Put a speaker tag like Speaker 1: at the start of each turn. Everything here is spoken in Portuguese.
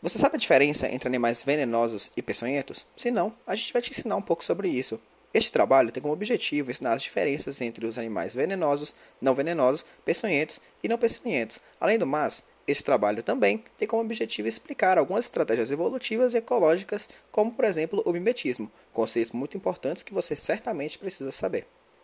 Speaker 1: Você sabe a diferença entre animais venenosos e peçonhentos? Se não, a gente vai te ensinar um pouco sobre isso. Este trabalho tem como objetivo ensinar as diferenças entre os animais venenosos, não venenosos, peçonhentos e não peçonhentos. Além do mais, este trabalho também tem como objetivo explicar algumas estratégias evolutivas e ecológicas, como por exemplo o mimetismo, conceitos muito importantes que você certamente precisa saber.